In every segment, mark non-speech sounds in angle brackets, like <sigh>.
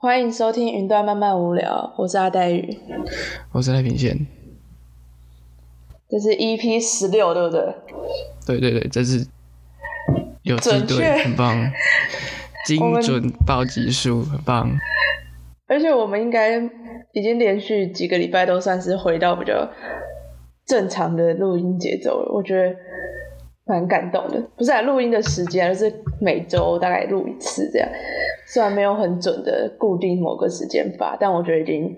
欢迎收听《云端慢慢无聊》，我是阿黛玉，我是赖品宪，这是 EP 十六，对不对？对对对，这是有记准确对，很棒，<laughs> 精们准报集数，很棒。而且我们应该已经连续几个礼拜都算是回到比较正常的录音节奏了，我觉得蛮感动的。不是啊，录音的时间，而是每周大概录一次这样。虽然没有很准的固定某个时间发，但我觉得已经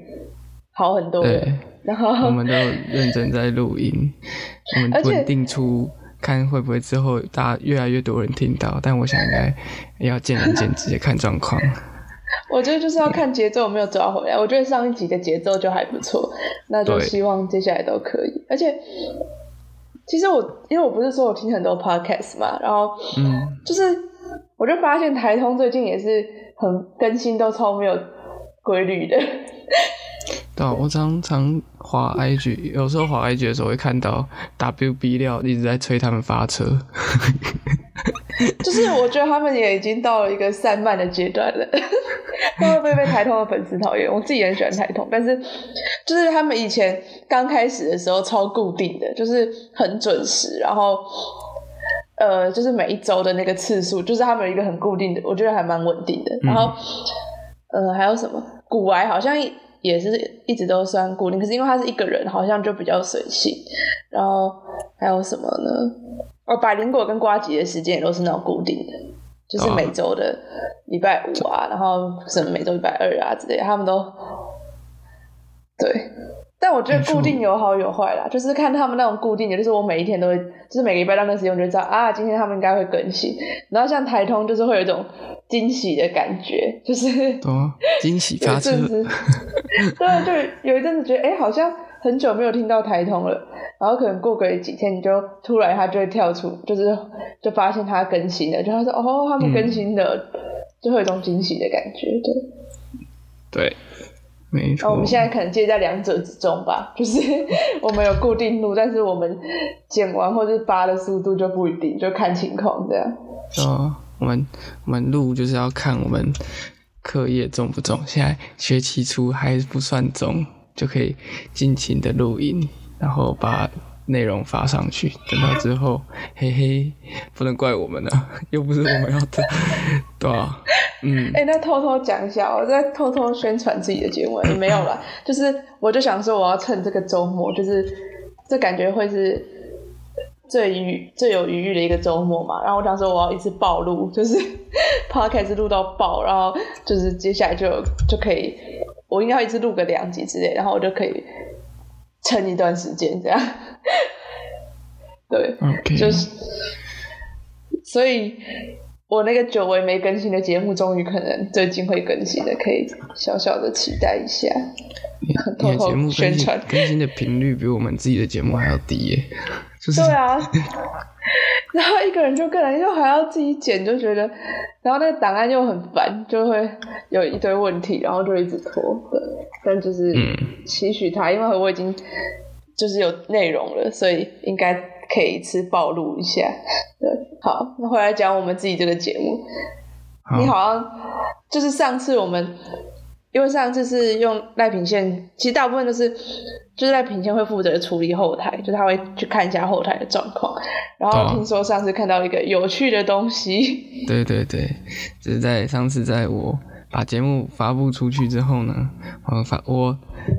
好很多了对。然后我们都有认真在录音，<laughs> 我们稳定出，看会不会之后大家越来越多人听到，但我想应该要见仁见智，看状况。<laughs> 我觉得就是要看节奏有没有抓回来。我觉得上一集的节奏就还不错，那就希望接下来都可以。而且，其实我因为我不是说我听很多 podcast 嘛，然后嗯，就是我就发现台通最近也是很更新都超没有规律的。对啊，我常常滑 IG，有时候滑 IG 的时候会看到 WB 料一直在催他们发车。就是我觉得他们也已经到了一个散漫的阶段了，<laughs> 会不会被台通的粉丝讨厌？我自己也很喜欢台通，但是就是他们以前刚开始的时候超固定的，就是很准时，然后呃，就是每一周的那个次数，就是他们有一个很固定的，我觉得还蛮稳定的。然后呃，还有什么古玩好像也是一直都算固定，可是因为他是一个人，好像就比较随性。然后还有什么呢？哦，百灵果跟瓜吉的时间也都是那种固定的，就是每周的礼拜五啊，然后什么每周礼拜二啊之类，他们都对。但我觉得固定有好有坏啦，就是看他们那种固定的，就是我每一天都会，就是每个礼拜到那时间我就知道啊，今天他们应该会更新。然后像台通就是会有一种惊喜的感觉，就是？惊喜有一发车，对，就有一阵子觉得，哎、好像很久没有听到台通了，然后可能过个几天，你就突然它就会跳出，就是就发现它更新了，就他说，哦，他们更新了，就会有一种惊喜的感觉，对。对，没错。我们现在可能介在两者之中吧，<laughs> 就是我们有固定路，但是我们剪完或是发的速度就不一定，就看情况这样。哦，我们我们路就是要看我们课业重不重，现在学期初还不算重，就可以尽情的录音，然后把内容发上去。等到之后，嘿嘿，不能怪我们了，<laughs> 又不是我们要的，对啊，<laughs> 嗯，哎、那偷偷讲一下，我在偷偷宣传自己的节目，也没有了，<laughs> 就是我就想说，我要趁这个周末，就是这感觉会是最愉最有余裕的一个周末嘛。然后我想说，我要一次暴露，就是 podcast 录到爆，然后就是接下来就就可以，我应该会一次录个两集之类，然后我就可以撑一段时间这样。<laughs> 对就是，所以我那个久违没更新的节目，终于可能最近会更新的，可以小小的期待一下。你的节目宣传更新的频率比我们自己的节目还要低耶，就是对啊，<laughs> 然后一个人就个人又还要自己剪，就觉得，然后那个档案又很烦，就会有一堆问题，然后就一直拖。对，但就是嗯期许他，因为我已经就是有内容了，所以应该可以一次暴露一下。对，好，那回来讲我们自己这个节目。你好像就是上次我们，因为上次是用赖品线，其实大部分都是就是赖品线会负责处理后台，就是他会去看一下后台的状况。然后哦听说上次看到一个有趣的东西，<laughs> 对对对，就是在上次在我把节目发布出去之后呢，我发我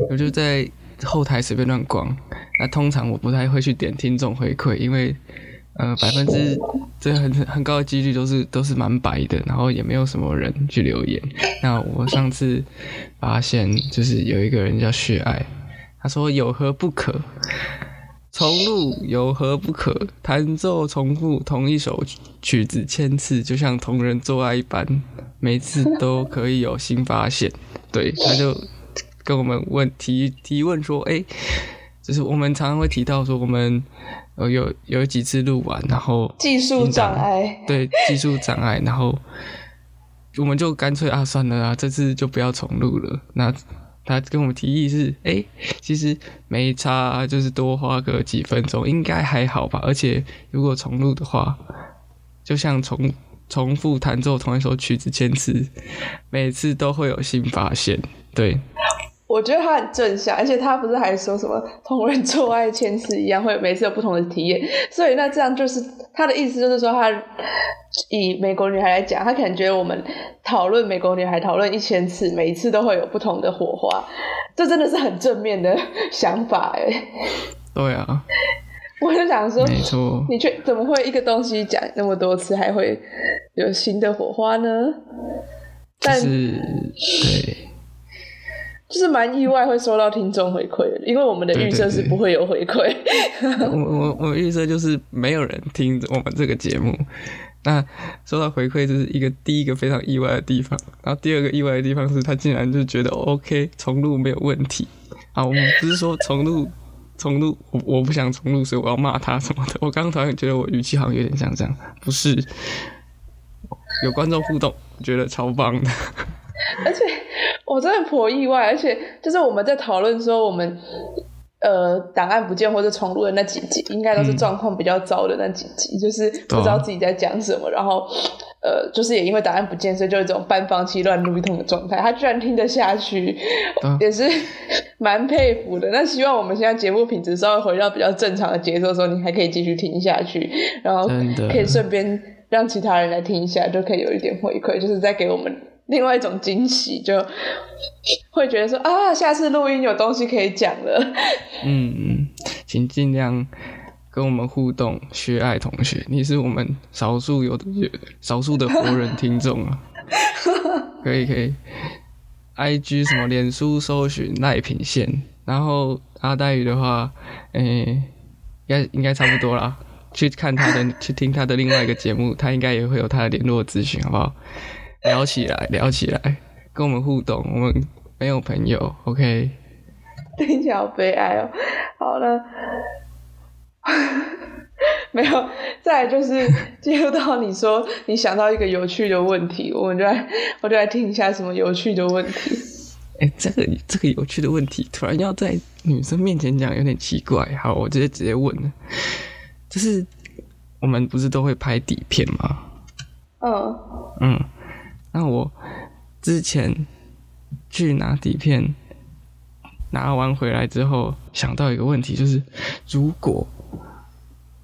我就在后台随便乱逛。那通常我不太会去点听众回馈，因为呃百分之这很 <laughs> 很高的几率都是都是蛮白的，然后也没有什么人去留言。那我上次发现就是有一个人叫血爱，他说有何不可？重录有何不可？弹奏重复同一首曲子千次，就像同人做爱一般，每次都可以有新发现。对，他就跟我们问提提问说，哎、就是我们常常会提到说，我们呃有有几次录完，然后技术障碍。对技术障碍，然后我们就干脆啊算了啊，这次就不要重录了。那他跟我们提议是，哎、其实没差啊，就是多花个几分钟，应该还好吧。而且如果重录的话，就像重重复弹奏同一首曲子千次，每次都会有新发现。对，我觉得他很正向，而且他不是还说什么同人做爱千次一样，会每次有不同的体验。所以那这样就是他的意思，就是说他以美国女孩来讲，他可能觉得我们讨论美国女孩讨论一千次，每一次都会有不同的火花，这真的是很正面的想法哎。对啊。我就想说，没错，你却怎么会一个东西讲那么多次，还会有新的火花呢？但是对，就是蛮意外会收到听众回馈的，因为我们的预设是不会有回馈。<laughs> 我我我预设就是没有人听我们这个节目，那收到回馈就是一个第一个非常意外的地方，然后第二个意外的地方是他竟然就觉得 OK 重录没有问题啊，我们不是说重录。重录，我我不想重录，所以我要骂他什么的。我刚刚突然觉得我语气好像有点像这样，不是有观众互动，觉得超棒的。<laughs> 而且我真的颇意外，而且就是我们在讨论说我们。呃，档案不见或者重录的那几集，应该都是状况比较糟的那几集，就是不知道自己在讲什么，然后呃，就是也因为档案不见，所以就有一种半放弃乱录一通的状态。他居然听得下去，也是蛮佩服的。那希望我们现在节目品质稍微回到比较正常的节奏的时候，你还可以继续听下去，然后可以顺便让其他人来听一下，就可以有一点回馈，就是在给我们。另外一种惊喜，就会觉得说啊，下次录音有东西可以讲了。嗯嗯，请尽量跟我们互动，薛爱同学，你是我们少数有的少数的活人听众啊。<laughs> 可以可以，I G 什么脸书搜寻赖品线，然后阿黛宇的话，诶，应该应该差不多啦。去看他的，去听他的另外一个节目，他应该也会有他的联络资讯，好不好？聊起来，聊起来，跟我们互动。我们没有朋友，OK？听起来好悲哀哦。好了，<laughs> 没有。再就是进入到你说你想到一个有趣的问题，我们就来，我就来听一下什么有趣的问题。哎，这个这个有趣的问题，突然要在女生面前讲，有点奇怪。好，我直接直接问了，就是我们不是都会拍底片吗？嗯嗯。那我之前去拿底片，拿完回来之后，想到一个问题，就是如果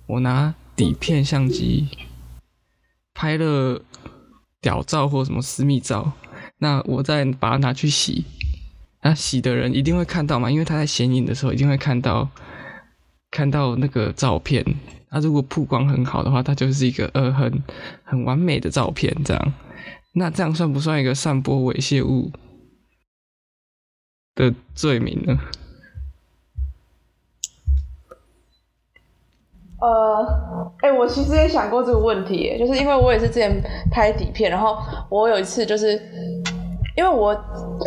我拿底片相机拍了屌照或什么私密照，那我再把它拿去洗，那洗的人一定会看到嘛？因为他在显影的时候一定会看到看到那个照片。那如果曝光很好的话，它就是一个呃很很完美的照片，这样。那这样算不算一个散播猥亵物的罪名呢？呃，哎，我其实也想过这个问题，就是因为我也是之前拍底片，然后我有一次就是。因为我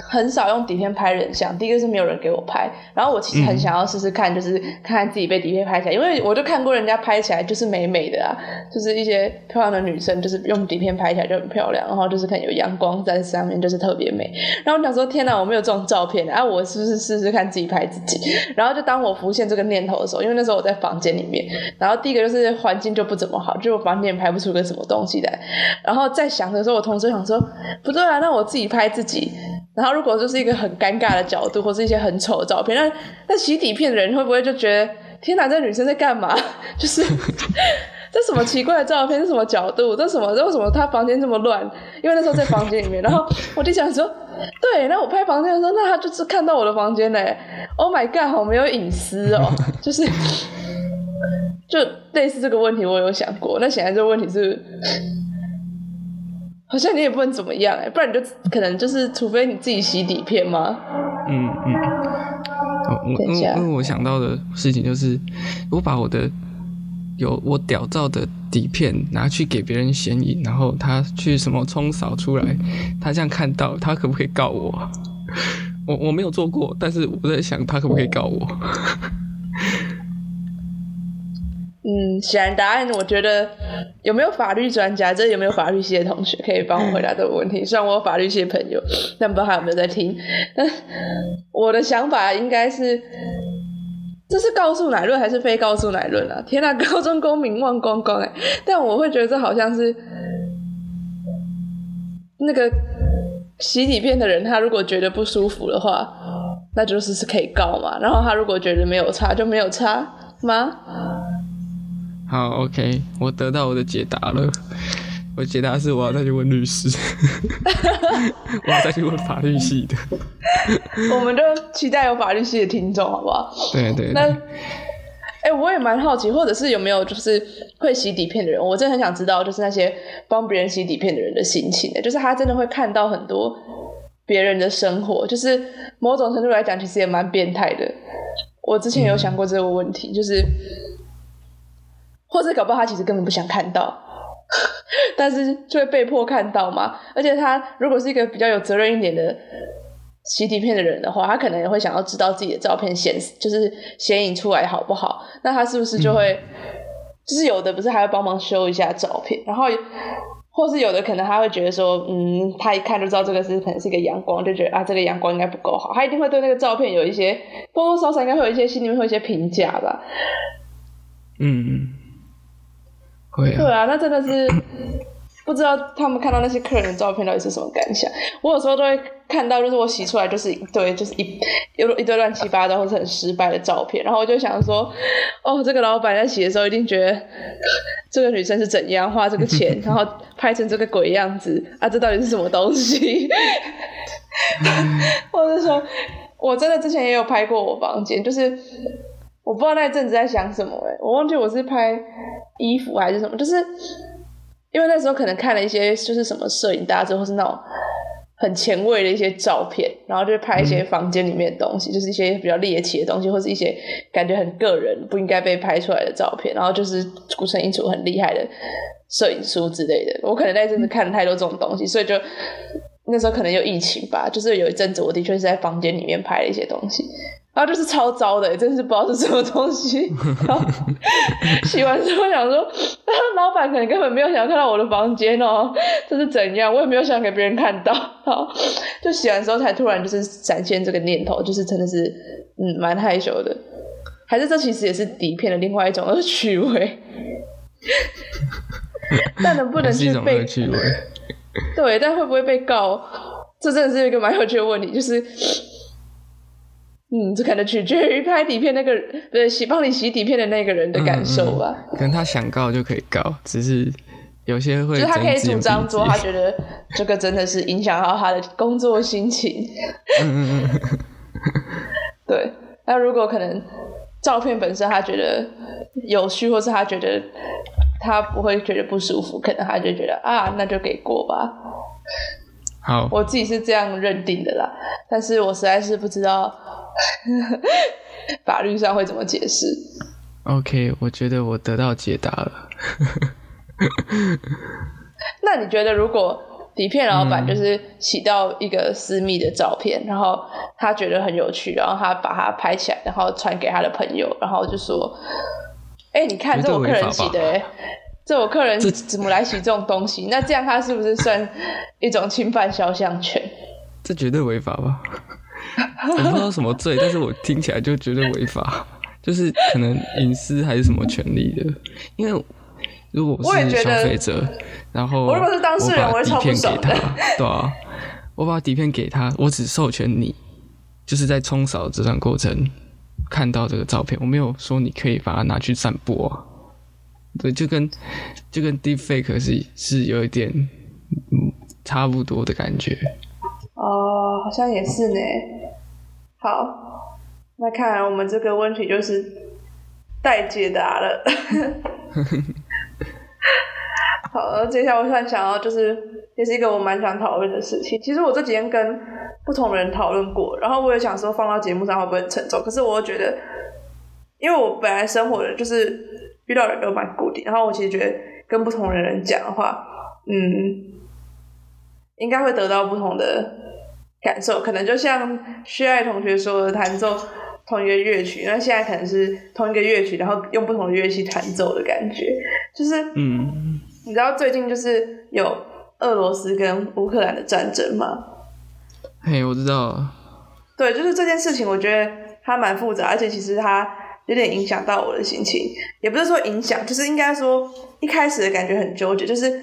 很少用底片拍人像，第一个是没有人给我拍，然后我其实很想要试试看，就是看看自己被底片拍起来，因为我就看过人家拍起来就是美美的啊，就是一些漂亮的女生，就是用底片拍起来就很漂亮，然后就是看有阳光在上面，就是特别美。然后我想说，天哪，我没有这种照片，啊，我是不是试试看自己拍自己？然后就当我浮现这个念头的时候，因为那时候我在房间里面，然后第一个就是环境就不怎么好，就我房间拍不出个什么东西来。然后在想的时候，我同时想说，不对啊，那我自己拍。自自己，然后如果就是一个很尴尬的角度，或是一些很丑的照片，那那洗底片的人会不会就觉得天哪，这女生在干嘛？<laughs> 就是 <laughs> 这什么奇怪的照片？是什么角度？这什么？这为什么她房间这么乱？因为那时候在房间里面，然后我就想说，对，那我拍房间的时候，那他就是看到我的房间嘞。Oh my god，好没有隐私哦，就是就类似这个问题，我有想过。那显然这个问题是。好像你也不能怎么样哎，不然你就可能就是，除非你自己洗底片吗？嗯嗯。我因为因为我想到的事情就是，我把我的有我屌照的底片拿去给别人显影，然后他去什么冲扫出来，他这样看到，他可不可以告我？<laughs> 我我没有做过，但是我在想他可不可以告我？嗯，显然答案我觉得有没有法律专家，这有没有法律系的同学可以帮我回答这个问题？虽然我有法律系的朋友，但不知道他有没有在听。但我的想法应该是，这是告诉乃论还是非告诉乃论啊？天哪，高中公民忘光光哎！但我会觉得这好像是那个洗底片的人，他如果觉得不舒服的话，那就是是可以告嘛。然后他如果觉得没有差，就没有差吗？<laughs> 好，OK，我得到我的解答了。我解答是我要再去问律师，<laughs> 我要再去问法律系的。我们就期待有法律系的听众，好不好？对对。那，哎，我也蛮好奇，或者是有没有就是会洗底片的人？我真的很想知道，就是那些帮别人洗底片的人的心情的，就是他真的会看到很多别人的生活，就是某种程度来讲，其实也蛮变态的。我之前有想过这个问题，就是，或者搞不好他其实根本不想看到。<laughs> 但是就会被迫看到嘛，而且他如果是一个比较有责任一点的洗底片的人的话，他可能也会想要知道自己的照片显就是显影出来好不好？那他是不是就会，就是有的不是还要帮忙修一下照片，然后或是有的可能他会觉得说，嗯，他一看就知道这个是可能是一个阳光，就觉得啊这个阳光应该不够好，他一定会对那个照片有一些多多少少应该会有一些心里面会有一些评价吧，嗯嗯。对啊，那真的是 <coughs> 不知道他们看到那些客人的照片到底是什么感想。我有时候都会看到，就是我洗出来就是一堆，就是一有一堆乱七八糟或是很失败的照片，然后我就想说，哦，这个老板在洗的时候一定觉得这个女生是怎样花这个钱，<laughs> 然后拍成这个鬼样子啊，这到底是什么东西？<laughs> 或者说，我真的之前也有拍过我房间，就是。我不知道那阵子在想什么哎，我忘记我是拍衣服还是什么，就是因为那时候可能看了一些就是什么摄影大师或是那种很前卫的一些照片，然后就拍一些房间里面的东西，就是一些比较猎奇的东西，或是一些感觉很个人不应该被拍出来的照片，然后就是组成一组很厉害的摄影书之类的。我可能那阵子看了太多这种东西，所以就那时候可能有疫情吧，就是有一阵子我的确是在房间里面拍了一些东西。然后就是超糟的，<laughs> 真是不知道是什么东西。<laughs> 然后洗完之后想说，<laughs> 老板可能根本没有想要看到我的房间哦，这是怎样？我也没有想给别人看到。好，就洗完之后才突然就是闪现这个念头，就是真的是嗯蛮害羞的。还是这其实也是底片的另外一种恶趣味。但能不能去被？对，但会不会被告？这真的是一个蛮有趣的问题，就是。嗯，这可能取决于拍底片那个不是洗帮你洗底片的那个人的感受吧。可能他想告就可以告，只是有些会。就是他可以主张说，他觉得这个真的是影响到他的工作心情。嗯嗯嗯。<laughs> 对，那如果可能，照片本身他觉得有趣，或是他觉得他不会觉得不舒服，可能他就觉得啊，那就给过吧。好，我自己是这样认定的啦，但是我实在是不知道。<laughs> 法律上会怎么解释？OK，我觉得我得到解答了。<laughs> 那你觉得，如果底片老板就是洗到一个私密的照片，然后他觉得很有趣，然后他把它拍起来，然后传给他的朋友，然后就说：“哎，你看，这我客人洗的，这我客人怎么来洗这种东西？那这样他是不是算一种侵犯肖像权？这绝对违法吧？”我不知道什么罪，但是我听起来就觉得违法，就是可能隐私还是什么权利的。因为如果我是消费者，然后我如果是当事人，我把底片给他，对啊，我把底片给他，我只授权你，就是在冲扫这段过程看到这个照片，我没有说你可以把它拿去散播。对，就跟就跟 deepfake 是是有一点嗯差不多的感觉。哦，好像也是呢。好，那看来我们这个问题就是待解答了。<laughs> 好，那接下来我突然想到，就是也是一个我蛮想讨论的事情。其实我这几天跟不同的人讨论过，然后我也想说放到节目上会不会很沉重？可是我又觉得，因为我本来生活的就是遇到人都蛮固定，然后我其实觉得跟不同的人讲的话，嗯，应该会得到不同的。感受可能就像薛爱同学说的，弹奏同一个乐曲，那现在可能是同一个乐曲，然后用不同的乐器弹奏的感觉，就是嗯，你知道最近就是有俄罗斯跟乌克兰的战争吗？嘿，我知道。对，就是这件事情，我觉得它蛮复杂，而且其实它有点影响到我的心情，也不是说影响，就是应该说一开始的感觉很纠结，就是。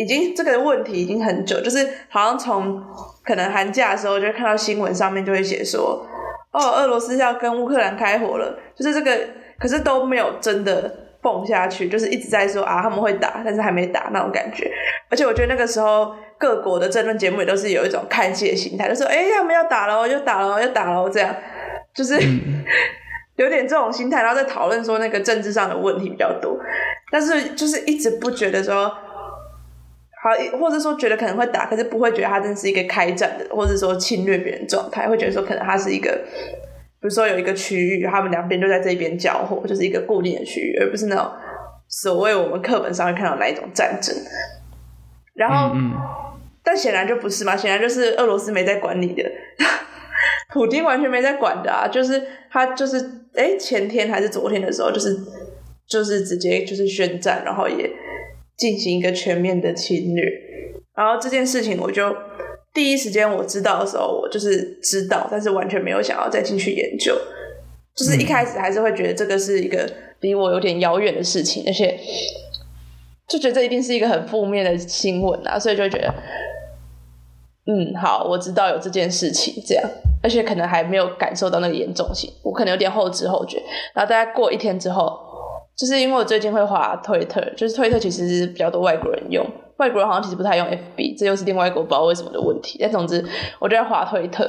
已经这个问题已经很久，就是好像从可能寒假的时候就看到新闻上面就会写说，哦，俄罗斯要跟乌克兰开火了，就是这个，可是都没有真的蹦下去，就是一直在说啊他们会打，但是还没打那种感觉。而且我觉得那个时候各国的政论节目也都是有一种看戏的心态，就说哎他们要打了，又打了，又打了，这样就是 <laughs> 有点这种心态，然后在讨论说那个政治上的问题比较多，但是就是一直不觉得说。好，或者说觉得可能会打，可是不会觉得他真是一个开战的，或者说侵略别人状态，会觉得说可能他是一个，比如说有一个区域，他们两边就在这边交火，就是一个固定的区域，而不是那种所谓我们课本上会看到那一种战争。然后，但显然就不是嘛，显然就是俄罗斯没在管理的，<laughs> 普京完全没在管的啊，就是他就是哎前天还是昨天的时候，就是就是直接就是宣战，然后也。进行一个全面的侵略，然后这件事情我就第一时间我知道的时候，我就是知道，但是完全没有想要再进去研究，就是一开始还是会觉得这个是一个离我有点遥远的事情，而且就觉得这一定是一个很负面的新闻啊，所以就觉得，嗯，好，我知道有这件事情，这样，而且可能还没有感受到那个严重性，我可能有点后知后觉，然后大概过一天之后。就是因为我最近会滑推特，就是推特其实是比较多外国人用，外国人好像其实不太用 FB，这又是另外一个不知道为什么的问题。但总之，我就在滑推特，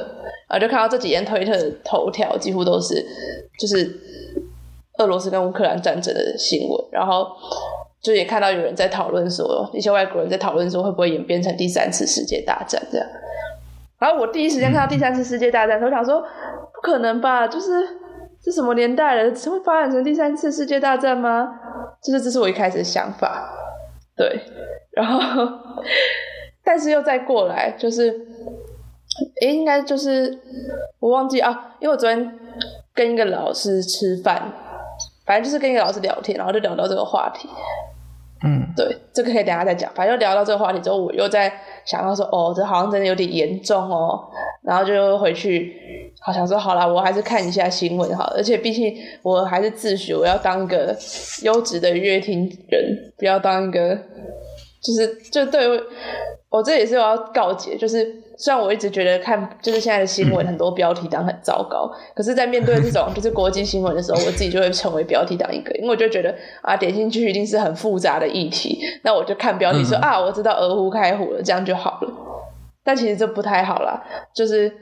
然后就看到这几天推特的头条几乎都是就是俄罗斯跟乌克兰战争的新闻，然后就也看到有人在讨论说，一些外国人在讨论说会不会演变成第三次世界大战这样。然后我第一时间看到第三次世界大战，我想说不可能吧，就是。这什么年代了？会发展成第三次世界大战吗？就是这是我一开始的想法，对。然后，<laughs> 但是又再过来，就是，诶，应该就是我忘记啊，因为我昨天跟一个老师吃饭，反正就是跟一个老师聊天，然后就聊到这个话题。嗯，对，这个可以等下再讲。反正聊到这个话题之后，我又在想到说，哦，这好像真的有点严重哦。然后就回去，好想说，好啦，我还是看一下新闻好。而且毕竟我还是自诩我要当一个优质的乐听人，不要当一个，就是就对我这也是我要告诫，就是。虽然我一直觉得看就是现在的新闻很多标题党很糟糕，可是，在面对这种 <laughs> 就是国际新闻的时候，我自己就会成为标题党一个，因为我就觉得啊，点进去一定是很复杂的议题，那我就看标题说啊，我知道俄乌开火了，这样就好了。但其实这不太好啦，就是，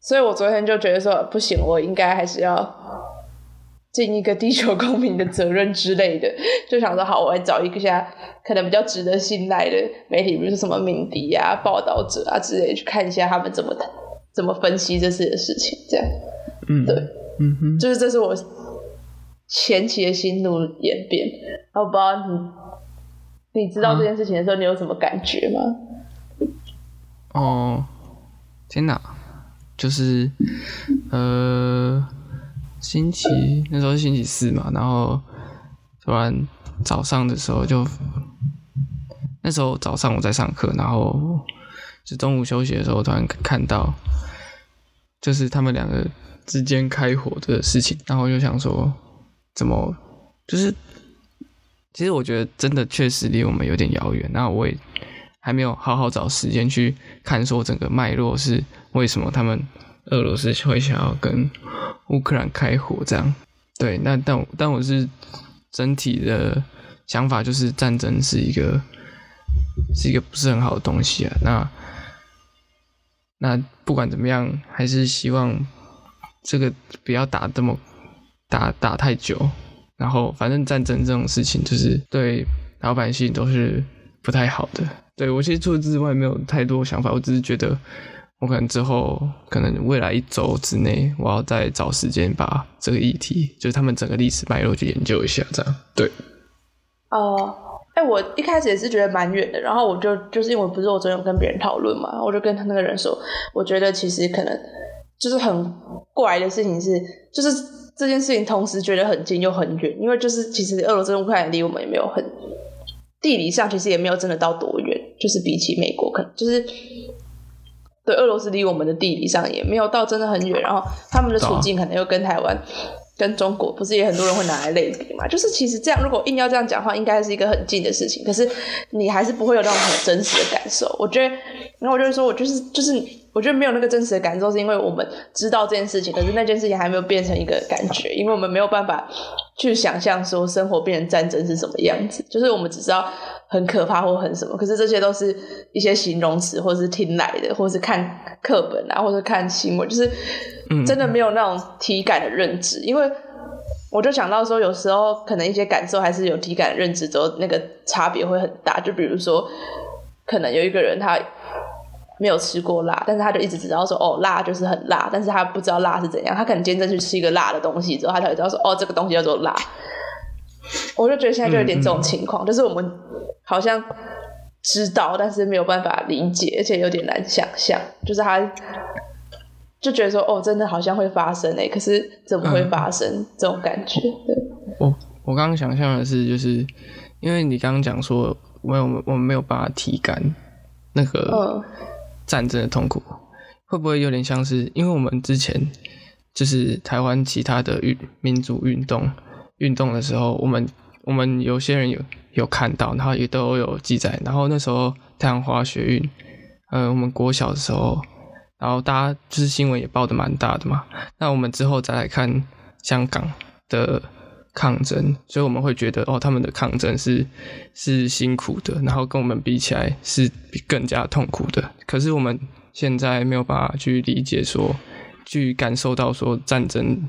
所以我昨天就觉得说不行，我应该还是要。尽一个地球公民的责任之类的，<laughs> 就想说好，我来找一下可能比较值得信赖的媒体，比如说什么敏迪啊、报道者啊之类，去看一下他们怎么怎么分析这次的事情。这样，嗯，对，嗯哼，就是这是我前期的心路演变。然后不知道你你知道这件事情的时候，你有什么感觉吗？哦，天哪，就是呃。星期那时候是星期四嘛，然后突然早上的时候就，那时候早上我在上课，然后就中午休息的时候突然看到，就是他们两个之间开火的事情，然后就想说，怎么就是，其实我觉得真的确实离我们有点遥远，那我也还没有好好找时间去看说整个脉络是为什么他们俄罗斯会想要跟。乌克兰开火这样，对，那但但我是整体的想法就是战争是一个是一个不是很好的东西啊。那那不管怎么样，还是希望这个不要打这么打打太久。然后反正战争这种事情，就是对老百姓都是不太好的。对我其实除此之外没有太多想法，我只是觉得。我可能之后，可能未来一周之内，我要再找时间把这个议题，就是他们整个历史脉络去研究一下，这样对。哦，哎，我一开始也是觉得蛮远的，然后我就就是因为不是我昨天有跟别人讨论嘛，我就跟他那个人说，我觉得其实可能就是很怪的事情是，就是这件事情同时觉得很近又很远，因为就是其实俄罗斯乌克兰离我们也没有很地理上其实也没有真的到多远，就是比起美国可能就是。对，俄罗斯离我们的地理上也没有到真的很远，然后他们的处境可能又跟台湾跟中国不是也很多人会拿来类比嘛？就是其实这样，如果硬要这样讲话，应该是一个很近的事情，可是你还是不会有那种很真实的感受。我觉得，然后我就是说，我就是就是，我觉得没有那个真实的感受，是因为我们知道这件事情，可是那件事情还没有变成一个感觉，因为我们没有办法去想象说生活变成战争是什么样子。就是我们只知道很可怕或很什么，可是这些都是一些形容词，或是听来的，或是看课本啊，或者看新闻，就是。真的没有那种体感的认知，因为我就想到说，有时候可能一些感受还是有体感认知之后，那个差别会很大。就比如说，可能有一个人他没有吃过辣，但是他就一直知道说，哦，辣就是很辣，但是他不知道辣是怎样。他可能今天去吃一个辣的东西之后，他才知道说，哦，这个东西叫做辣。我就觉得现在就有点这种情况，就是我们好像知道，但是没有办法理解，而且有点难想象，就是他。就觉得说哦，真的好像会发生诶，可是怎么会发生这种感觉？对，我我刚刚想象的是，就是因为你刚刚讲说，我我我们没有办法体感那个战争的痛苦，会不会有点像是因为我们之前就是台湾其他的运民主运动运动的时候，我们我们有些人有有看到，然后也都有记载，然后那时候太阳花学运，呃，我们国小的时候。然后大家就是新闻也报的蛮大的嘛，那我们之后再来看香港的抗争，所以我们会觉得哦，他们的抗争是是辛苦的，然后跟我们比起来是更加痛苦的。可是我们现在没有办法去理解说，去感受到说战争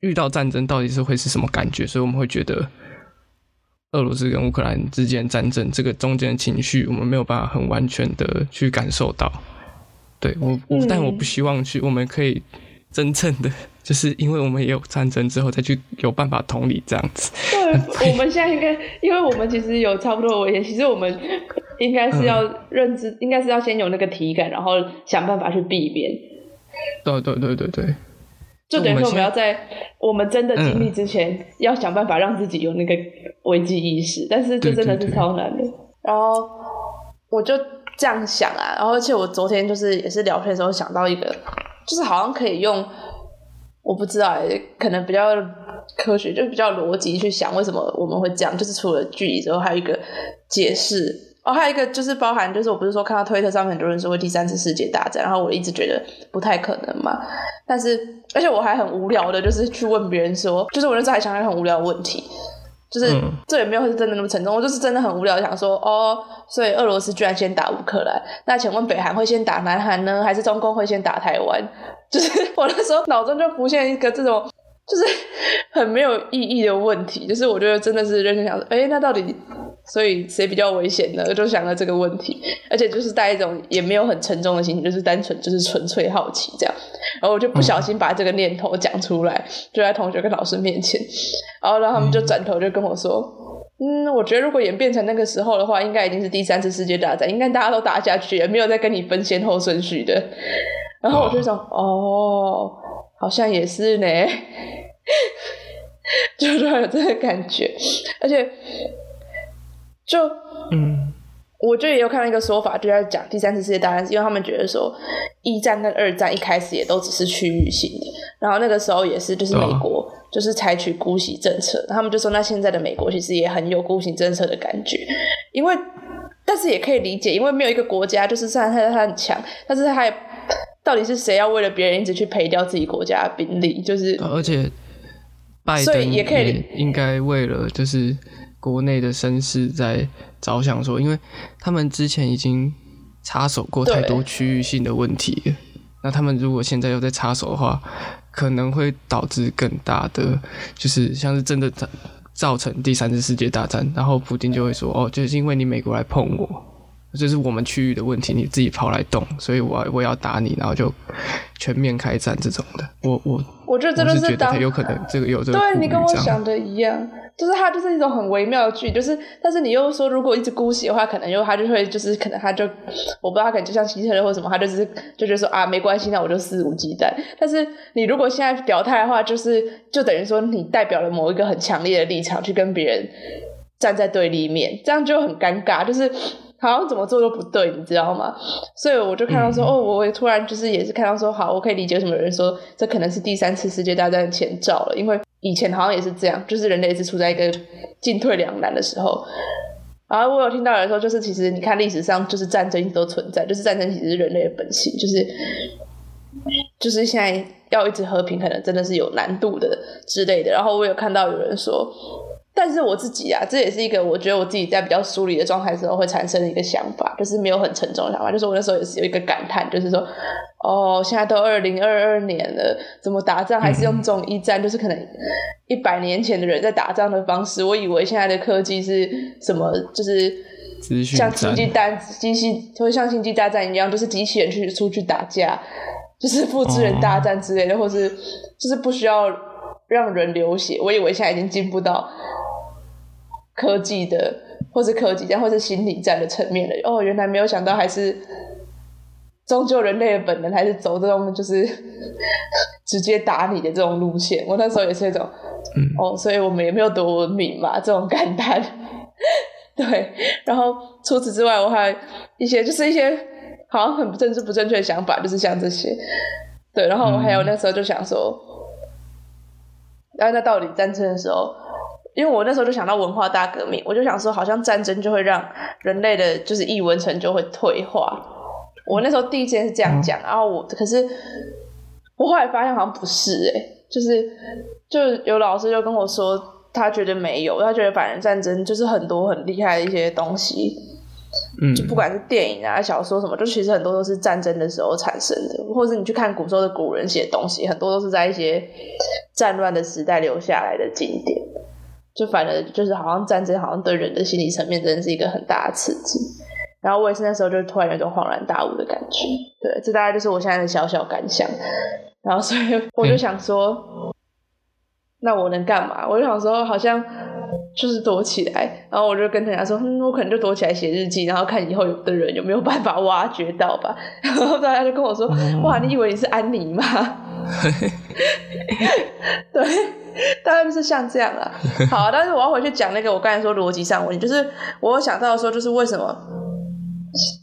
遇到战争到底是会是什么感觉，所以我们会觉得俄罗斯跟乌克兰之间战争这个中间的情绪，我们没有办法很完全的去感受到。对我，我但我不希望去，我们可以真正的，<laughs> 就是因为我们也有战争之后，再去有办法同理这样子。<laughs> 对，我们现在应该，因为我们其实有差不多的危险，其实我们应该是要认知，应该是要先有那个体感，然后想办法去避免。对对对对对，就等于说我们要在我们真的经历之前，要想办法让自己有那个危机意识，但是这真的是超难的。然后我就。这样想啊，然后而且我昨天就是也是聊天的时候想到一个，就是好像可以用，我不知道，可能比较科学，就比较逻辑去想为什么我们会这样，就是除了距离之后，还有一个解释哦，还有一个就是包含，就是我不是说看到推特上面很多人说会第三次世界大战，然后我一直觉得不太可能嘛，但是而且我还很无聊的，就是去问别人说，就是我那时候还想一个很无聊的问题。就是这也没有是真的那么沉重，我就是真的很无聊，想说哦，所以俄罗斯居然先打乌克兰，那请问北韩会先打南韩呢，还是中共会先打台湾？<laughs> 就是我那时候脑中就浮现一个这种，就是很没有意义的问题，就是我觉得真的是认真想说，哎，那到底？所以谁比较危险呢？我就想到这个问题，而且就是带一种也没有很沉重的心情，就是单纯就是纯粹好奇这样。然后我就不小心把这个念头讲出来，就在同学跟老师面前，然后让他们就转头就跟我说：“嗯，我觉得如果演变成那个时候的话，应该已经是第三次世界大战，应该大家都打下去，也没有再跟你分先后顺序的。”然后我就想：“哦，好像也是呢。<laughs> ”就突然有这个感觉，而且。就嗯，我就也有看到一个说法，就在讲第三次世界大战，因为他们觉得说一战跟二战一开始也都只是区域性的，然后那个时候也是就是美国就是采取姑息政策，他们就说那现在的美国其实也很有姑息政策的感觉，因为但是也可以理解，因为没有一个国家就是虽然它它很强，但是它到底是谁要为了别人一直去赔掉自己国家的兵力？就是而且拜登也可以应该为了就是。国内的绅士在着想说，因为他们之前已经插手过太多区域性的问题，那他们如果现在又在插手的话，可能会导致更大的，就是像是真的造成第三次世界大战，然后普京就会说，哦，就是因为你美国来碰我。这是我们区域的问题，你自己跑来动，所以我我要打你，然后就全面开战这种的。我我我觉得真的是觉得有可能这个有这个对你跟我想的一样，就是他就是一种很微妙的剧，就是但是你又说如果一直姑息的话，可能又他就会就是可能他就我不知道，他可能就像希特勒或什么，他就是就觉得说啊没关系，那我就肆无忌惮。但是你如果现在表态的话，就是就等于说你代表了某一个很强烈的立场去跟别人站在对立面，这样就很尴尬，就是。好像怎么做都不对，你知道吗？所以我就看到说，哦，我突然就是也是看到说，好，我可以理解什么人说这可能是第三次世界大战的前兆了，因为以前好像也是这样，就是人类是处在一个进退两难的时候。然后我有听到人说，就是其实你看历史上，就是战争一直都存在，就是战争其实是人类的本性，就是就是现在要一直和平，可能真的是有难度的之类的。然后我有看到有人说。但是我自己啊，这也是一个我觉得我自己在比较疏离的状态时候会产生的一个想法，就是没有很沉重的想法。就是我那时候也是有一个感叹，就是说，哦，现在都二零二二年了，怎么打仗还是用这种一战？就是可能一百年前的人在打仗的方式，我以为现在的科技是什么？就是像星际大机器，就会像星际大战一样，就是机器人去出去打架，就是复制人大战之类的，或是就是不需要让人流血。我以为现在已经进步到。科技的，或是科技战，或是心理战的层面的哦，原来没有想到，还是终究人类的本能，还是走这种就是 <laughs> 直接打你的这种路线。我那时候也是那种，哦，所以我们也没有多文明嘛，这种感叹。<laughs> 对，然后除此之外，我还一些就是一些好像很不政治不正确的想法，就是像这些。对，然后我还有那时候就想说，然后那到底战争的时候。因为我那时候就想到文化大革命，我就想说，好像战争就会让人类的就是艺文成就会退化。我那时候第一件是这样讲，然后我可是我后来发现好像不是哎，就是就有老师就跟我说，他觉得没有，他觉得反人战争就是很多很厉害的一些东西，嗯，就不管是电影啊、小说什么，就其实很多都是战争的时候产生的，或者是你去看古时候的古人写东西，很多都是在一些战乱的时代留下来的经典。就反正就是好像战争，好像对人的心理层面真的是一个很大的刺激。然后我也是那时候就突然有种恍然大悟的感觉。对，这大概就是我现在的小小感想。然后所以我就想说，那我能干嘛？我就想说，好像就是躲起来。然后我就跟大家说，嗯，我可能就躲起来写日记，然后看以后有的人有没有办法挖掘到吧。<laughs> 然后大家就跟我说，哇，你以为你是安妮吗？<laughs> 对。<laughs> 当然是像这样啊，<laughs> 好，但是我要回去讲那个我刚才说逻辑上问题，就是我想到说，就是为什么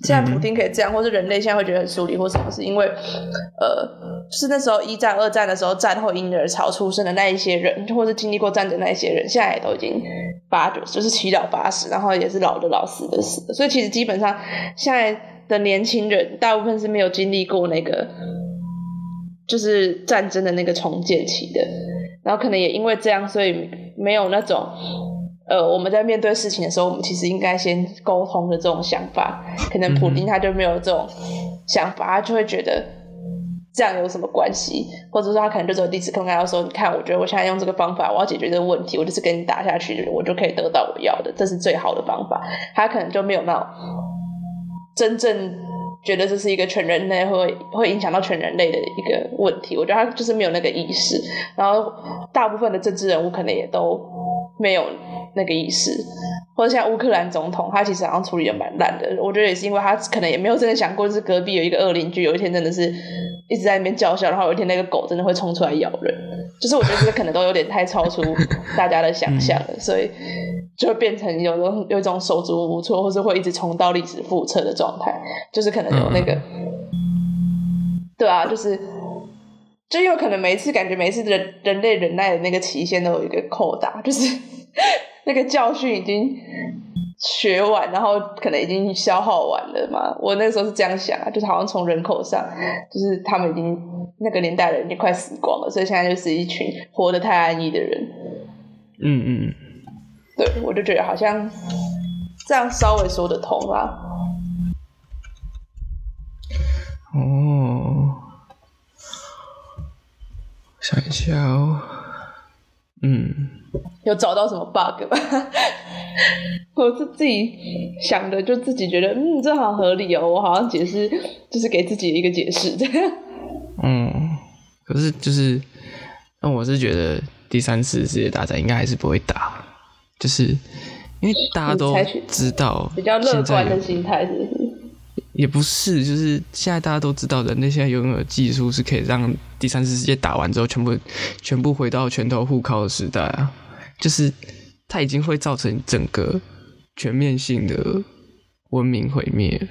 现在普丁可以这样，或是人类现在会觉得很疏离，或什么是因为，呃，就是那时候一战、二战的时候，战后婴儿潮出生的那一些人，或是经历过战争那一些人，现在也都已经八九，就是七老八十，然后也是老的老死的死，所以其实基本上现在的年轻人大部分是没有经历过那个，就是战争的那个重建期的。然后可能也因为这样，所以没有那种，呃，我们在面对事情的时候，我们其实应该先沟通的这种想法。可能普丁他就没有这种想法，他就会觉得这样有什么关系，或者说他可能就只有第一次跟他说：“你看，我觉得我现在用这个方法，我要解决这个问题，我就是跟你打下去，我就可以得到我要的，这是最好的方法。”他可能就没有那种真正。觉得这是一个全人类会会影响到全人类的一个问题，我觉得他就是没有那个意识，然后大部分的政治人物可能也都没有那个意识，或者像乌克兰总统，他其实好像处理的蛮烂的，我觉得也是因为他可能也没有真的想过，就是隔壁有一个恶邻居，有一天真的是一直在那边叫嚣，然后有一天那个狗真的会冲出来咬人，就是我觉得这个可能都有点太超出大家的想象了，所以。就会变成有种有一种手足无措，或是会一直重蹈历史覆辙的状态，就是可能有那个，对啊，就是就有可能每一次感觉每一次人人类忍耐的那个期限都有一个扣打，就是 <laughs> 那个教训已经学完，然后可能已经消耗完了嘛。我那时候是这样想啊，就是好像从人口上，就是他们已经那个年代的人已经快死光了，所以现在就是一群活得太安逸的人。嗯嗯。对，我就觉得好像这样稍微说得通啦。哦，想一下哦，嗯，有找到什么 bug 吗？<laughs> 我是自己想的，就自己觉得，嗯，这好合理哦。我好像解释就是给自己一个解释，这样。嗯，可是就是，那我是觉得第三次世界大战应该还是不会打。就是因为大家都知道，比较乐观的心态是不是？也不是，就是现在大家都知道，人类现在拥有的技术是可以让第三次世界打完之后，全部全部回到拳头互靠的时代啊！就是它已经会造成整个全面性的文明毁灭，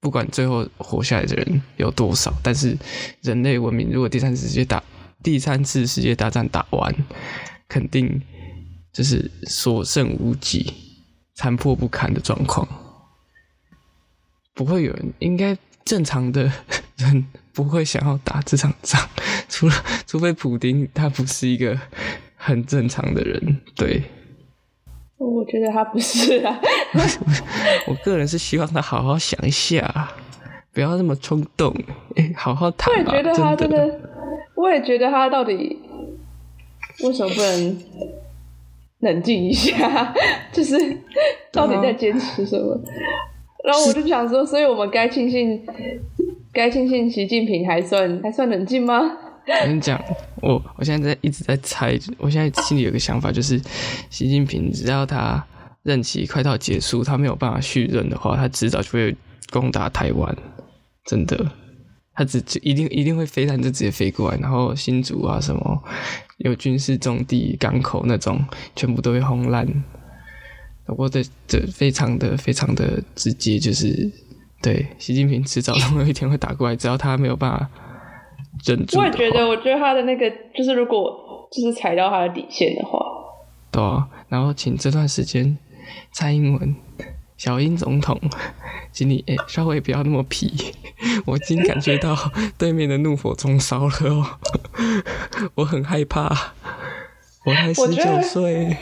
不管最后活下来的人有多少，但是人类文明如果第三次世界大第三次世界大战打完，肯定就是所剩无几、残破不堪的状况，不会有人应该正常的 <laughs> 人不会想要打这场仗，<laughs> 除了除非普丁他不是一个很正常的人，对。我觉得他不是啊，<laughs> 我个人是希望他好好想一下，不要那么冲动，哎，好好谈我也觉得他真的，我也觉得他到底为什么不能冷静一下？就是到底在坚持什么？然后我就想说，所以我们该庆幸，该庆幸习近平还算还算冷静吗？我跟你讲，我我现在在一直在猜，我现在心里有个想法，就是习近平只要他任期快到结束，他没有办法续任的话，他迟早就会攻打台湾，真的，他只就一定一定会飞弹就直接飞过来，然后新竹啊什么有军事重地、港口那种，全部都会轰烂。我的这非常的非常的直接，就是对习近平迟早总有一天会打过来，只要他没有办法。我也觉得，我觉得他的那个就是，如果就是踩到他的底线的话，对啊。然后请这段时间，蔡英文、小英总统，请你哎稍微不要那么皮，我已经感觉到对面的怒火中烧了哦，<laughs> 我很害怕。我才十九岁，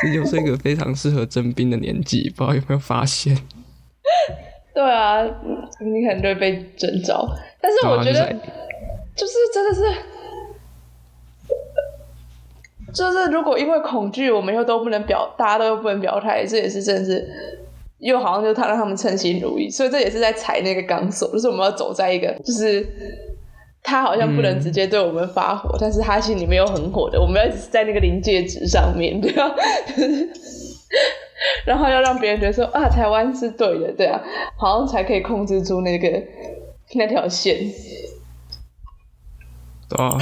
十九岁个非常适合征兵的年纪，不知道有没有发现？<laughs> 对啊，你可能就会被征召，但是我觉得。就是真的是，就是如果因为恐惧，我们又都不能表，大家都又不能表态，这也是真的是，又好像就他让他们称心如意，所以这也是在踩那个钢索，就是我们要走在一个，就是他好像不能直接对我们发火，但是他心里面有很火的，我们要在那个临界值上面，<laughs> 对啊，<laughs> 然后要让别人觉得说啊，台湾是对的，对啊，好像才可以控制住那个那条线。啊！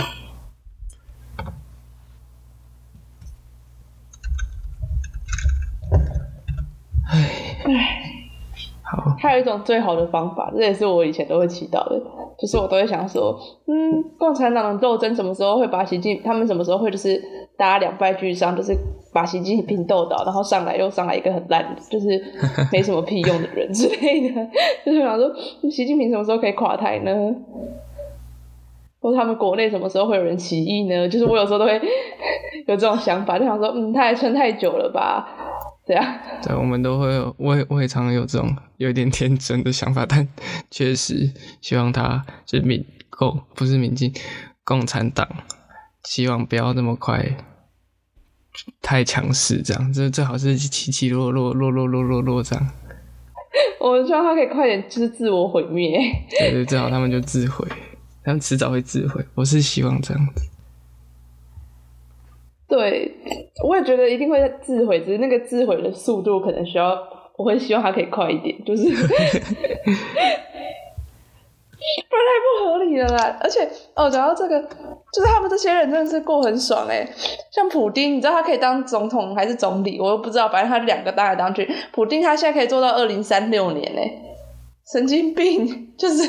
唉。唉，好。还有一种最好的方法，这也是我以前都会祈祷的，就是我都会想说，嗯，共产党的斗争什么时候会把习近，他们什么时候会就是大家两败俱伤，就是把习近平斗倒，然后上来又上来一个很烂，就是没什么屁用的人 <laughs> 之类的，就是想说，习近平什么时候可以垮台呢？或他们国内什么时候会有人起义呢？就是我有时候都会 <laughs> 有这种想法，就想说，嗯，他还撑太久了吧？对啊，对，我们都会有，我也我也常常有这种有点天真的想法，<laughs> 但确实希望他是民共，不是民进，共产党，希望不要那么快太强势，这样，这最好是起起落落，落落落落落这样。<laughs> 我希望他可以快点，就是自我毁灭。对对，最好他们就自毁。他们迟早会自毁，我是希望这样子。对，我也觉得一定会自毁，只是那个自毁的速度可能需要，我会希望它可以快一点，就是不然太不合理了啦。而且哦，讲到这个，就是他们这些人真的是过很爽哎。像普丁，你知道他可以当总统还是总理？我又不知道，反正他两个当来当去。普丁他现在可以做到二零三六年哎。神经病，就是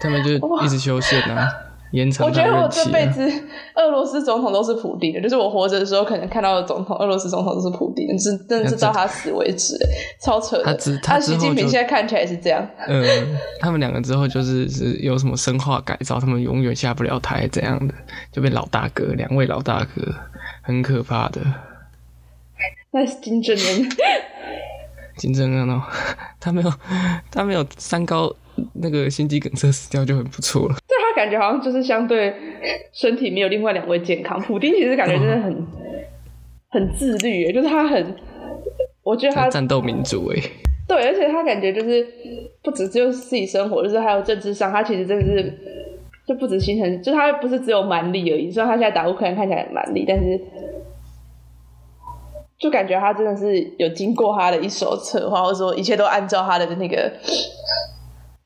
他们就一直修宪啊，延长我觉得我这辈子 <laughs> 俄罗斯总统都是普丁的，就是我活着的时候可能看到的总统，俄罗斯总统都是普丁，是真的是到他死为止，超扯。他只他习近平现在看起来是这样。嗯，他们两个之后就是是有什么生化改造，他们永远下不了台，怎样的就被老大哥，两位老大哥很可怕的。那是金正恩。<laughs> 金正恩哦，<laughs> 他没有，他没有三高那个心肌梗塞死掉就很不错了。对他感觉好像就是相对身体没有另外两位健康。普丁其实感觉真的很很自律，就是他很，我觉得他战斗民族哎。对，而且他感觉就是不止只有自己生活，就是还有政治上，他其实真的是就不止心疼，就他不是只有蛮力而已。虽然他现在打乌克兰看起来蛮力，但是。就感觉他真的是有经过他的一手策划，或者说一切都按照他的那个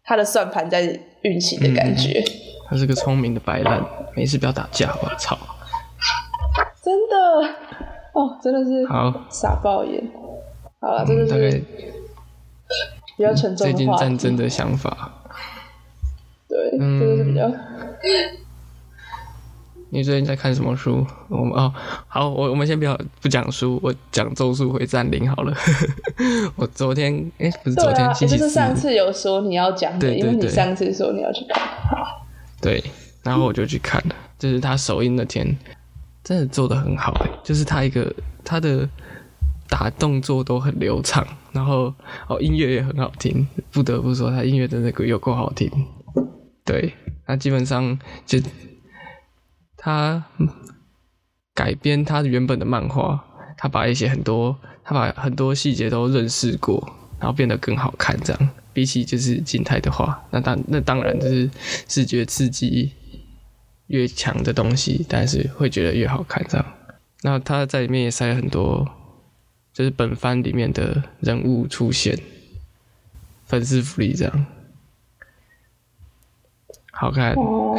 他的算盘在运行的感觉。他是个聪明的白烂，没事不要打架，我操！真的哦，真的是好傻爆眼。好了，这就是比较沉重最近。战争的想法。对，嗯这个是比较你最近在看什么书？我们哦，好，我我们先不要不讲书，我讲《咒术回战零》好了。<laughs> 我昨天诶，不是昨天，星期四就是上次有说你要讲的，因为你上次说你要去看。对，然后我就去看了，就是他首映那天，真的做的很好诶，就是他一个他的打动作都很流畅，然后哦音乐也很好听，不得不说他音乐真的有够好听。对，那基本上就他改编他原本的漫画，他把一些很多他把很多细节都认识过，然后变得更好看，这样比起就是静态的话，那当那当然就是视觉刺激越强的东西，但是会觉得越好看这样。那他在里面也塞了很多，就是本番里面的人物出现，粉丝福利这样，好看。哦，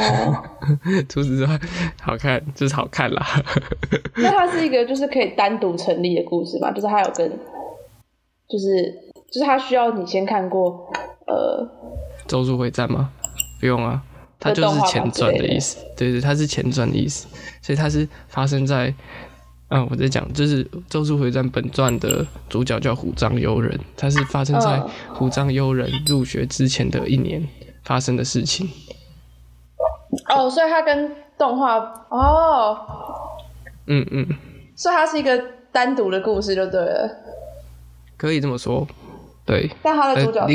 <laughs> 除此之外，好看就是好看啦。<laughs> 那它是一个就是可以单独成立的故事嘛？就是它有跟，就是就是它需要你先看过呃咒术回战吗？不用啊，它就是前传的意思。对对，它是前传的意思，所以它是发生在，嗯，我在讲就是咒术回战本传的主角叫虎杖悠仁，它是发生在嗯虎杖悠仁入学之前的一年发生的事情。哦，所以它跟动画哦，嗯嗯，所以它是一个单独的故事就对了。可以这么说。对，但它的主角？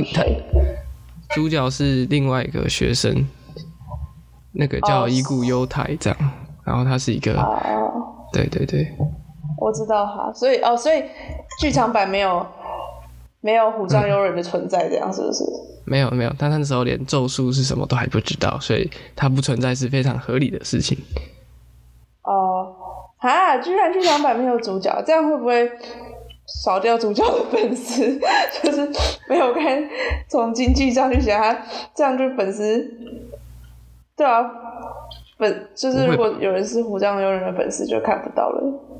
主角是另外一个学生，那个叫哦伊古优太这样，然后他是一个，哦，对对对，我知道哈，所以哦，所以剧场版没有没有虎杖悠仁的存在，这样是不是？没有没有，但他那时候连咒术是什么都还不知道，所以他不存在是非常合理的事情。哦，啊，居然剧场版没有主角，这样会不会少掉主角的粉丝？<laughs> 就是没有看从经济上去想，他这样就粉丝，对啊，粉就是如果有人是虎杖悠仁的粉丝，就看不到了。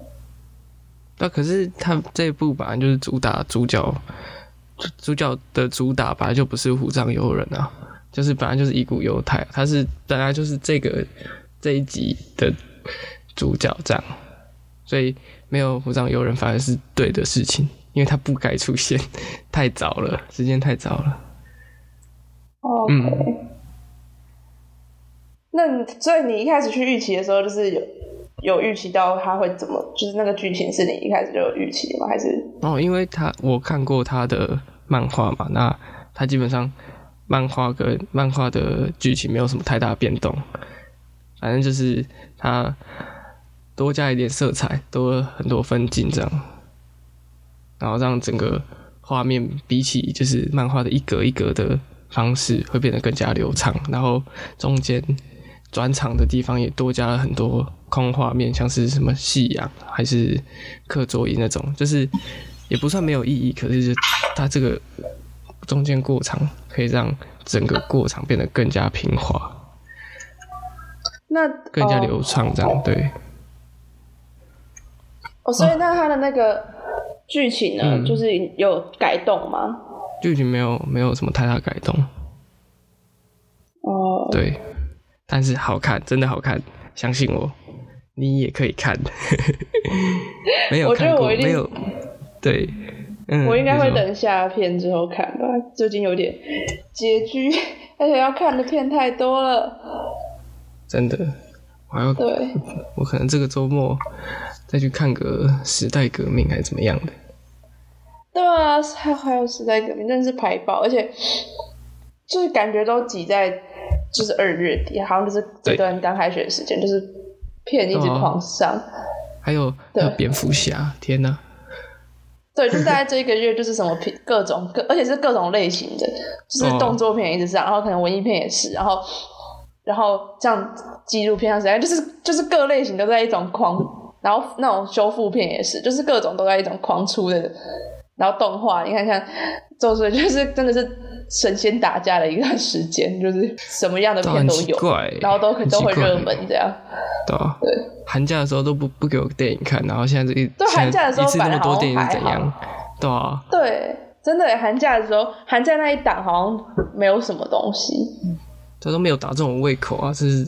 那可是他这一部本来就是主打主角，主主角的主打本来就不是虎杖悠人啊，就是本来就是伊古犹太，他是本来就是这个这一集的主角这样，所以没有虎杖悠人反而是对的事情，因为他不该出现，太早了，时间太早了。OK，、嗯那你所以你一开始去预期的时候，就是有有预期到他会怎么，就是那个剧情是你一开始就有预期的吗？还是？哦，因为他我看过他的漫画嘛，那他基本上漫画跟漫画的剧情没有什么太大变动，反正就是他多加一点色彩，多很多分镜这样，然后让整个画面比起就是漫画的一格一格的方式会变得更加流畅，然后中间转场的地方也多加了很多空画面，像是什么夕阳还是课桌椅那种，就是也不算没有意义，可是就它这个中间过场可以让整个过场变得更加平滑、那更加哦流畅，这样对。哦，所以那他的那个剧情呢，嗯。就是有改动吗？剧情没有没有什么太大改动，哦，对，但是好看，真的好看，相信我，你也可以看。<laughs> 没有看过，没有，对，嗯，我应该会等下片之后看吧，最近有点拮据，<laughs> 而且要看的片太多了。真的，我还要，对，我可能这个周末再去看个《时代革命》还是怎么样的。对啊，还还有时代革命，真的是排爆，而且就是感觉都挤在就是二月底，好像就是这对段刚开学的时间，就是片一直哦狂上。还有还对有蝙蝠侠，天哪！对，就是大概这一个月，就是什么片各种各，而且是各种类型的，就是哦动作片也一直上，然后可能文艺片也是，然后然后这样纪录片上实在就是就是各类型都在一种狂，然后那种修复片也是，就是各种都在一种狂出的，然后动画，你看像《咒术》就是真的是神仙打架的一段时间，就是什么样的片都有，然后都都会热门这样。对啊，对寒假的时候都不不给我电影看，然后现在这一对寒假的时候一次那么多电影是怎样？对啊，对，真的耶寒假的时候，寒假那一档好像没有什么东西，他都没有打这种胃口啊，是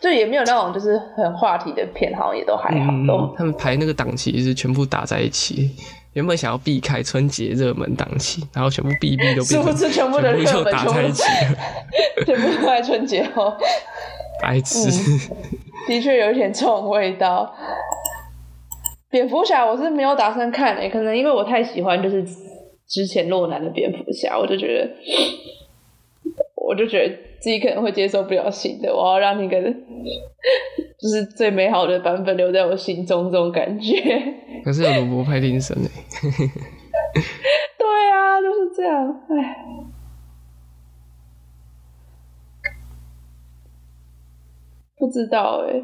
就也没有那种就是很话题的片，好像也都还好，嗯都，他们排那个档期是全部打在一起。原本想要避开春节热门档期，然后全部避一避都变成 <laughs> 知全部的热就门全部打在一起了，<laughs> 全部都在春节后，白痴。嗯的确有一点这种味道。蝙蝠侠我是没有打算看的、可能因为我太喜欢就是之前洛南的蝙蝠侠，我就觉得，我就觉得自己可能会接受不了新的，我要让那个 <laughs> 就是最美好的版本留在我心中，这种感觉。<laughs> 可是有罗伯·派丁森呢，对啊，就是这样，哎。不知道哎、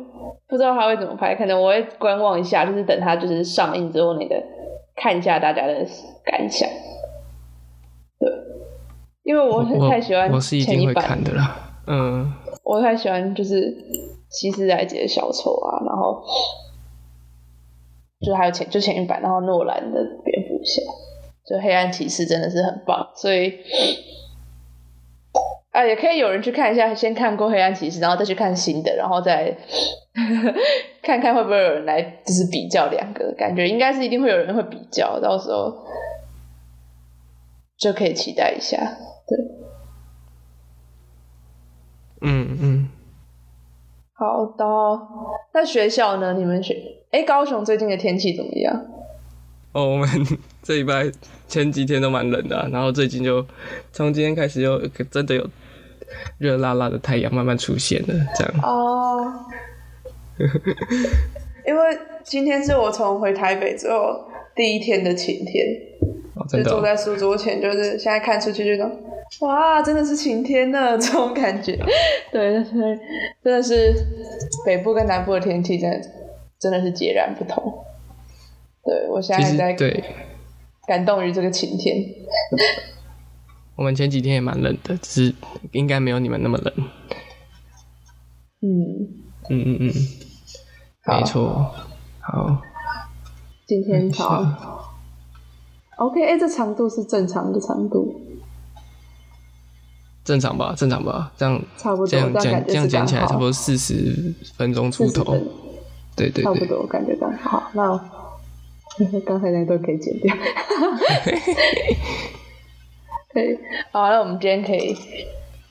不知道他会怎么拍，可能我会观望一下，就是等他就是上映之后那个看一下大家的感想。对，因为我很太喜欢我是一定会前一版，看的啦。嗯，我太喜欢就是西斯莱杰的小丑啊，然后就还有前就前一版，然后诺兰的蝙蝠侠，就黑暗骑士真的是很棒，所以啊也可以有人去看一下，先看过黑暗骑士，然后再去看新的，然后再 <laughs> 看看会不会有人来就是比较两个，感觉应该是一定会有人会比较，到时候就可以期待一下，对。嗯嗯，好的，那学校呢？你们学哎，高雄最近的天气怎么样？哦，我们这礼拜前几天都蛮冷的啊、然后最近就从今天开始又真的有热辣辣的太阳慢慢出现了，这样。哦，因为今天是我从回台北之后第一天的晴天，就坐在书桌前，就是现在看出去就说，哇，真的是晴天呢，<laughs> 这种感觉。<laughs> 对，真的是北部跟南部的天气真的真的是截然不同。对我现在在对感动于这个晴天。我们前几天也蛮冷的，只是应该没有你们那么冷。嗯，嗯嗯嗯，好没错。好，今天等好 OK，哎、这长度是正常的长度，正常吧，正常吧，这样差不多这样这样剪这样剪起来差不多四十分钟出头分。对对对，差不多，我感觉刚好。好那 <laughs> 刚才那段可以剪掉。<laughs> 对，好，那我们今天可以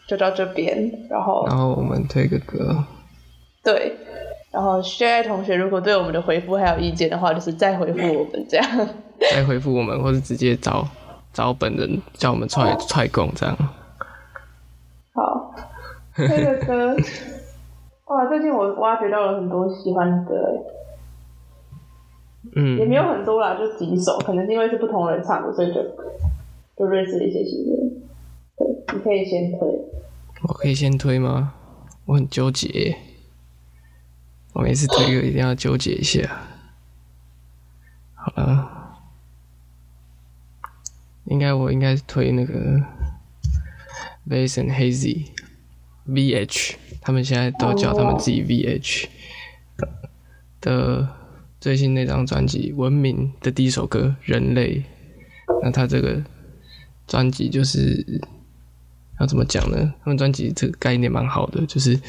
就到这边，然后然后我们推个歌。对，然后现在同学如果对我们的回复还有意见的话，就是再回复我们这样。<laughs> 再回复我们，或者直接找找本人叫我们踹踹供这样。好，这个歌，哇，最近我挖掘到了很多喜欢的歌，嗯也，没有很多啦，就几首，可能是因为是不同人唱的，所以就就认识了一些新人。对，你可以先推。我可以先推吗？我很纠结，我每次推歌一定要纠结一下。好了，应该我应该是推那个 Vase and Hazy VH，他们现在都叫他们自己 VH 的最新那张专辑《文明》的第一首歌《人类》。那他这个专辑就是要怎么讲呢？他们专辑这个概念蛮好的，就是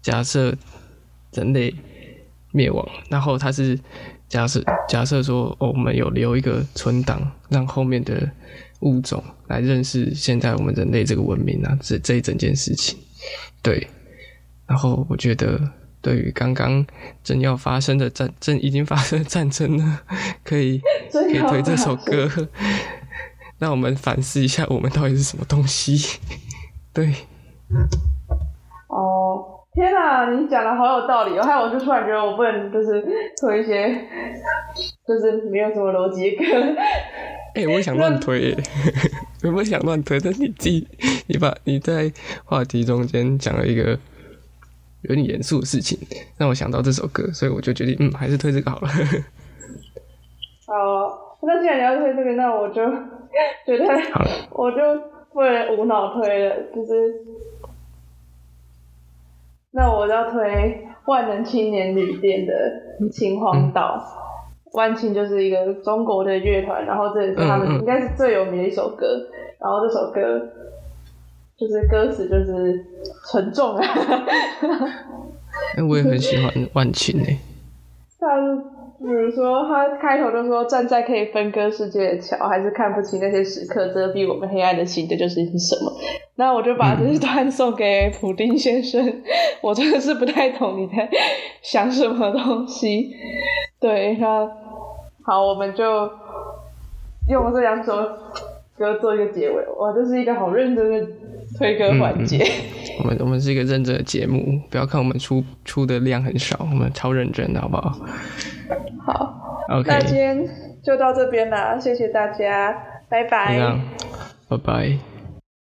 假设人类灭亡，然后它是假设假设说、哦，我们有留一个存档，让后面的物种来认识现在我们人类这个文明啊，这这一整件事情，对。然后我觉得，对于刚刚正要发生的战，正已经发生的战争呢，可以 <laughs> 可以推这首歌，<laughs> 让我们反思一下，我们到底是什么东西。<laughs> 对，哦，天哪，你讲的好有道理哦！害我就突然觉得我不能就是推一些就是没有什么逻辑的歌。哎、我也想乱推耶，<laughs> 我不想乱推，但是你自己，你把你在话题中间讲了一个有点严肃的事情，让我想到这首歌，所以我就决定，嗯，还是推这个好了。<laughs> 好，那既然你要推这个，那我就觉得好了，<laughs> 我就不能无脑推了，就是那我要推万能青年旅店的秦皇岛。万青就是一个中国的乐团，然后这也是他们应该是最有名的一首歌，然后这首歌就是歌词就是沉重啊。<laughs> 哎，我也很喜欢万青诶。像比如说，他开头就说站在可以分割世界的桥，还是看不清那些时刻遮蔽我们黑暗的心，这就是什么？那我就把这段送给普丁先生。我真的是不太懂你在想什么东西。对，那好，我们就用这两首歌做一个结尾。哇，这是一个好认真的推歌环节。我们我们是一个认真的节目，不要看我们出出的量很少，我们超认真的，好不好？好，OK，那今天就到这边啦，谢谢大家，拜拜，拜拜。